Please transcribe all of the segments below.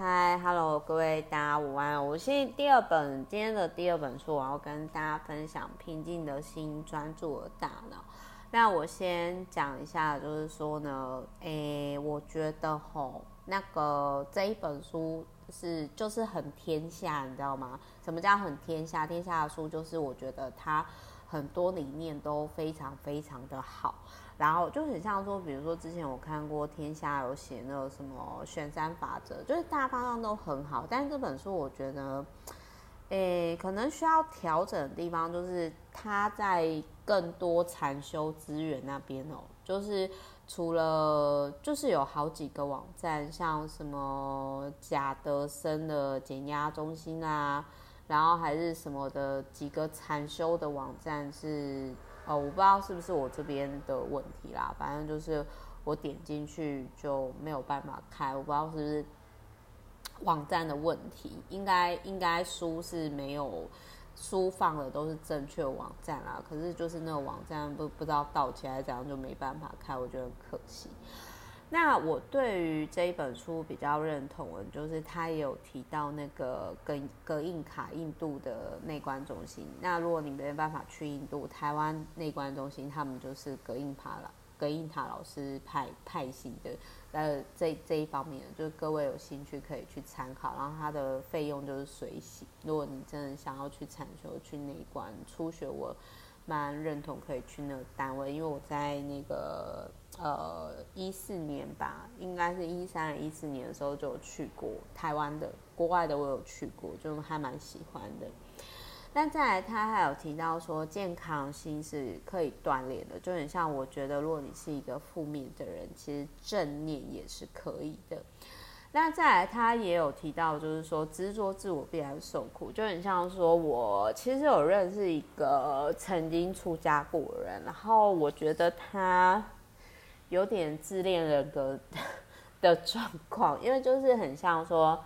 嗨，Hello，各位大家午安。我现第二本今天的第二本书，我要跟大家分享《平静的心，专注的大脑》。那我先讲一下，就是说呢，诶，我觉得吼，那个这一本书是就是很天下，你知道吗？什么叫很天下？天下的书就是我觉得它很多理念都非常非常的好。然后就很像说，比如说之前我看过天下有写那个什么选三法则，就是大方向都很好，但是这本书我觉得，诶，可能需要调整的地方就是它在更多禅修资源那边哦，就是除了就是有好几个网站，像什么贾德森的减压中心啊，然后还是什么的几个禅修的网站是。哦，我不知道是不是我这边的问题啦，反正就是我点进去就没有办法开，我不知道是不是网站的问题，应该应该书是没有书放的都是正确网站啦，可是就是那个网站不不知道盗起来怎样就没办法开，我觉得很可惜。那我对于这一本书比较认同，就是他也有提到那个隔隔印卡印度的内观中心。那如果你没办法去印度，台湾内观中心他们就是隔印卡了，格印塔老师派派系的。呃，这这一方面，就是各位有兴趣可以去参考。然后它的费用就是随喜。如果你真的想要去禅修、去内观、初学，我蛮认同可以去那个单位，因为我在那个。呃，一四年吧，应该是一三、一四年的时候就有去过台湾的，国外的我有去过，就还蛮喜欢的。但再来，他还有提到说，健康心是可以锻炼的，就很像我觉得，如果你是一个负面的人，其实正念也是可以的。那再来，他也有提到，就是说执着自我必然受苦，就很像说我其实有认识一个曾经出家过的人，然后我觉得他。有点自恋人格 的状况，因为就是很像说，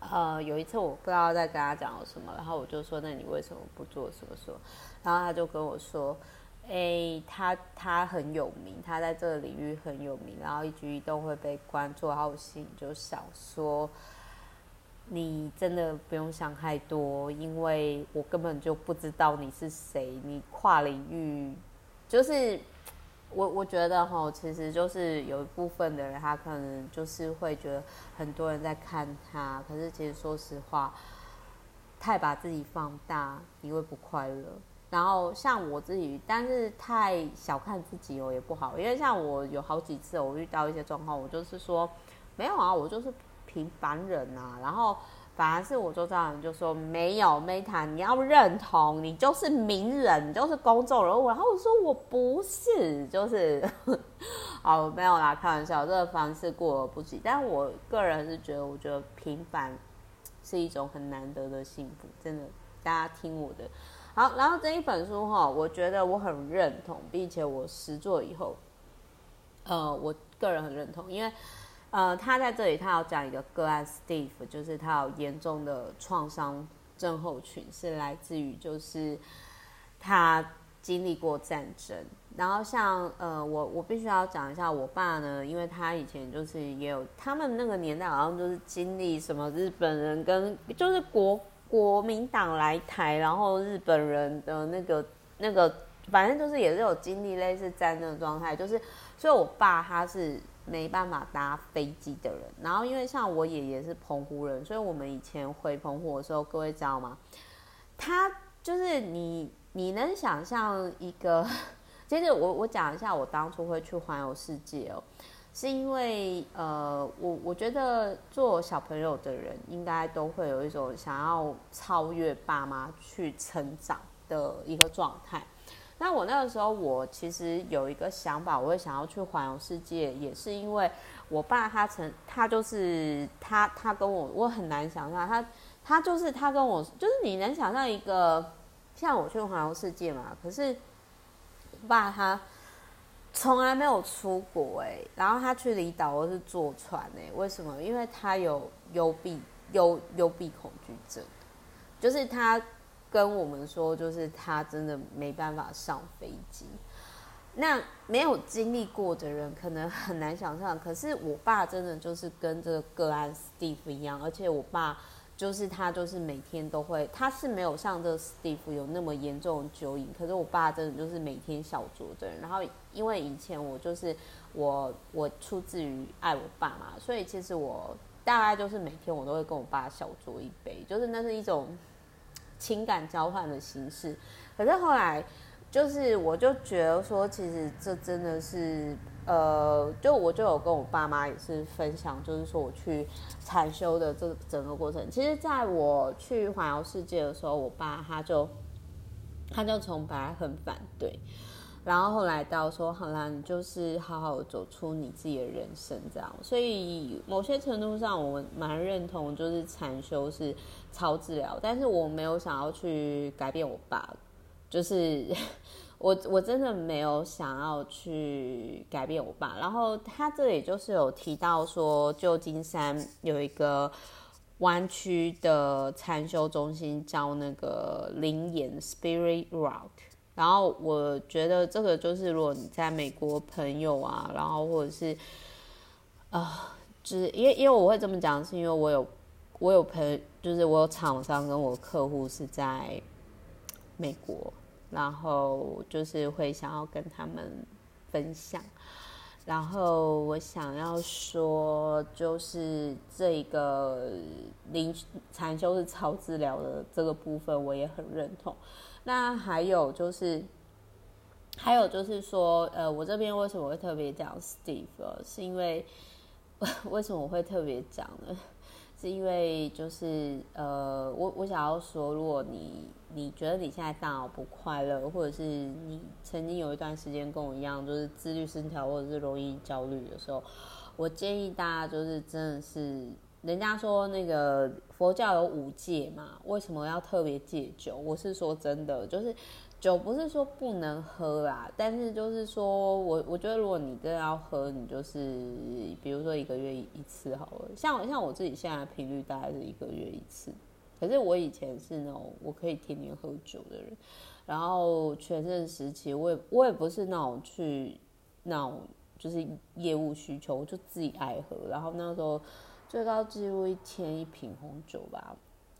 呃，有一次我不知道在跟他讲什么，然后我就说，那你为什么不做什么说？然后他就跟我说，哎、欸，他他很有名，他在这个领域很有名，然后一举一动会被关注，然后我心里就想说，你真的不用想太多，因为我根本就不知道你是谁，你跨领域就是。我我觉得哈，其实就是有一部分的人，他可能就是会觉得很多人在看他，可是其实说实话，太把自己放大，你会不快乐。然后像我自己，但是太小看自己哦也不好，因为像我有好几次我遇到一些状况，我就是说没有啊，我就是平凡人啊，然后。反而是我周遭人就说没有 Meta，你要认同你就是名人，你就是公众人物。然后我说我不是，就是，哦没有啦，开玩笑，这个方式过而不及。但我个人是觉得，我觉得平凡是一种很难得的幸福，真的。大家听我的，好。然后这一本书哈，我觉得我很认同，并且我实作以后，呃，我个人很认同，因为。呃，他在这里，他要讲一个个案，Steve，就是他有严重的创伤症候群，是来自于就是他经历过战争。然后像呃，我我必须要讲一下，我爸呢，因为他以前就是也有他们那个年代，好像就是经历什么日本人跟就是国国民党来台，然后日本人的那个那个，反正就是也是有经历类似战争的状态，就是所以我爸他是。没办法搭飞机的人，然后因为像我爷爷是澎湖人，所以我们以前回澎湖的时候，各位知道吗？他就是你，你能想象一个？其实我我讲一下，我当初会去环游世界哦，是因为呃，我我觉得做小朋友的人应该都会有一种想要超越爸妈去成长的一个状态。那我那个时候，我其实有一个想法，我会想要去环游世界，也是因为我爸他曾他就是他他跟我，我很难想象他他就是他跟我，就是你能想象一个像我去环游世界嘛？可是我爸他从来没有出国哎，然后他去离岛都是坐船哎，为什么？因为他有幽闭幽幽闭恐惧症，就是他。跟我们说，就是他真的没办法上飞机，那没有经历过的人可能很难想象。可是我爸真的就是跟这个个案 Steve 一样，而且我爸就是他就是每天都会，他是没有像这个 Steve 有那么严重的酒瘾。可是我爸真的就是每天小酌的人。然后因为以前我就是我我出自于爱我爸嘛，所以其实我大概就是每天我都会跟我爸小酌一杯，就是那是一种情感交换的形式。可是后来。就是，我就觉得说，其实这真的是，呃，就我就有跟我爸妈也是分享，就是说我去禅修的这整个过程。其实，在我去环游世界的时候，我爸他就他就从本来很反对，然后后来到说，好啦，你就是好好走出你自己的人生这样。所以某些程度上，我蛮认同，就是禅修是超治疗，但是我没有想要去改变我爸。就是我，我真的没有想要去改变我爸。然后他这里就是有提到说，旧金山有一个湾区的禅修中心叫那个灵岩 Spirit Rock。然后我觉得这个就是，如果你在美国朋友啊，然后或者是啊、呃，就是因为因为我会这么讲，是因为我有我有朋，就是我有厂商跟我客户是在美国。然后就是会想要跟他们分享，然后我想要说，就是这个灵禅修是超治疗的这个部分，我也很认同。那还有就是，还有就是说，呃，我这边为什么会特别讲 Steve？是因为 为什么我会特别讲呢？是因为就是呃，我我想要说，如果你你觉得你现在大脑不快乐，或者是你曾经有一段时间跟我一样，就是自律失调或者是容易焦虑的时候，我建议大家就是真的是，人家说那个佛教有五戒嘛，为什么要特别戒酒？我是说真的，就是。酒不是说不能喝啦，但是就是说我我觉得如果你真的要喝，你就是比如说一个月一次好了。像像我自己现在频率大概是一个月一次，可是我以前是那种我可以天天喝酒的人。然后全盛时期，我也我也不是那种去那种就是业务需求，我就自己爱喝。然后那时候最高纪录一天一瓶红酒吧。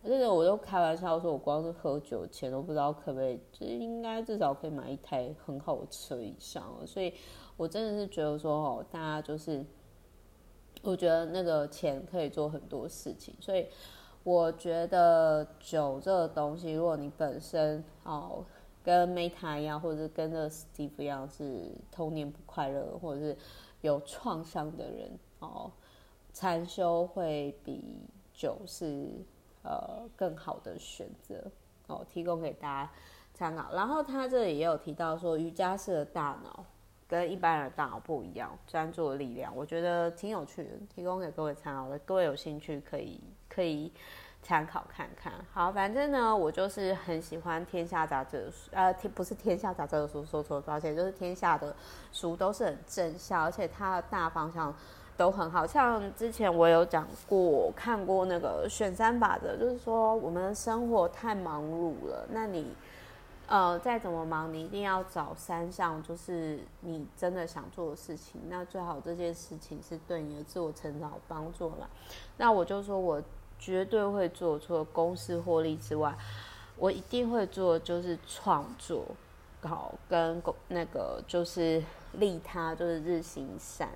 这个我都开玩笑说，我光是喝酒钱都不知道可不可以，就是应该至少可以买一台很好的车以上了。所以，我真的是觉得说，哦，大家就是，我觉得那个钱可以做很多事情。所以，我觉得酒这个东西，如果你本身哦跟 Meta 一样，或者是跟着 Steve 一样是童年不快乐，或者是有创伤的人哦，禅修会比酒是。呃，更好的选择哦，提供给大家参考。然后他这里也有提到说，瑜伽师的大脑跟一般人的大脑不一样，专注的力量，我觉得挺有趣的，提供给各位参考的。各位有兴趣可以可以参考看看。好，反正呢，我就是很喜欢《天下杂志》的书，呃，不是《天下杂志》的书，说错了，抱歉，就是《天下》的书都是很正向，而且它的大方向。都很好，像之前我有讲过，看过那个选三法则，就是说我们的生活太忙碌了，那你呃再怎么忙，你一定要找三项，就是你真的想做的事情，那最好这件事情是对你的自我成长有帮助啦。那我就说我绝对会做，除了公司获利之外，我一定会做，就是创作好跟那个就是利他，就是日行善。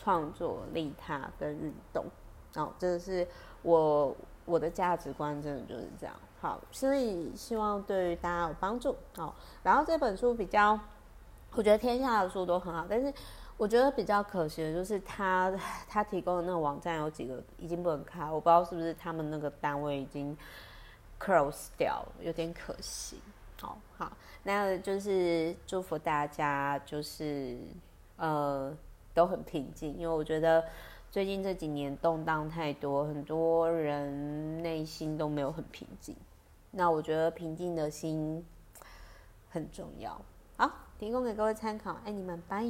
创作、利他跟运动，哦，这个是我我的价值观，真的就是这样。好，所以希望对于大家有帮助。哦，然后这本书比较，我觉得天下的书都很好，但是我觉得比较可惜的就是他他提供的那个网站有几个已经不能开，我不知道是不是他们那个单位已经 close 掉了，有点可惜。好好，那就是祝福大家，就是呃。都很平静，因为我觉得最近这几年动荡太多，很多人内心都没有很平静。那我觉得平静的心很重要。好，提供给各位参考，爱你们，拜。